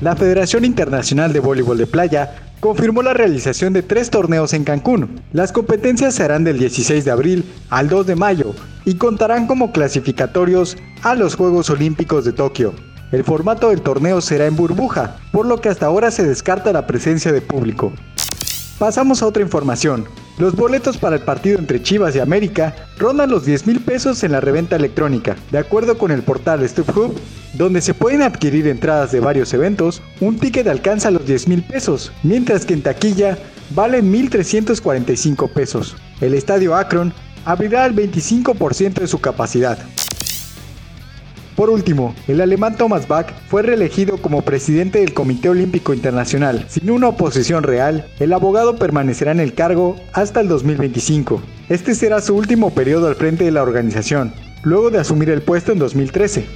la Federación Internacional de Voleibol de Playa confirmó la realización de tres torneos en Cancún. Las competencias serán del 16 de abril al 2 de mayo y contarán como clasificatorios a los Juegos Olímpicos de Tokio. El formato del torneo será en burbuja, por lo que hasta ahora se descarta la presencia de público. Pasamos a otra información. Los boletos para el partido entre Chivas y América rondan los 10 mil pesos en la reventa electrónica. De acuerdo con el portal StubHub, donde se pueden adquirir entradas de varios eventos, un ticket alcanza los 10 mil pesos, mientras que en taquilla vale 1.345 pesos. El estadio Akron abrirá al 25% de su capacidad. Por último, el alemán Thomas Bach fue reelegido como presidente del Comité Olímpico Internacional. Sin una oposición real, el abogado permanecerá en el cargo hasta el 2025. Este será su último periodo al frente de la organización, luego de asumir el puesto en 2013.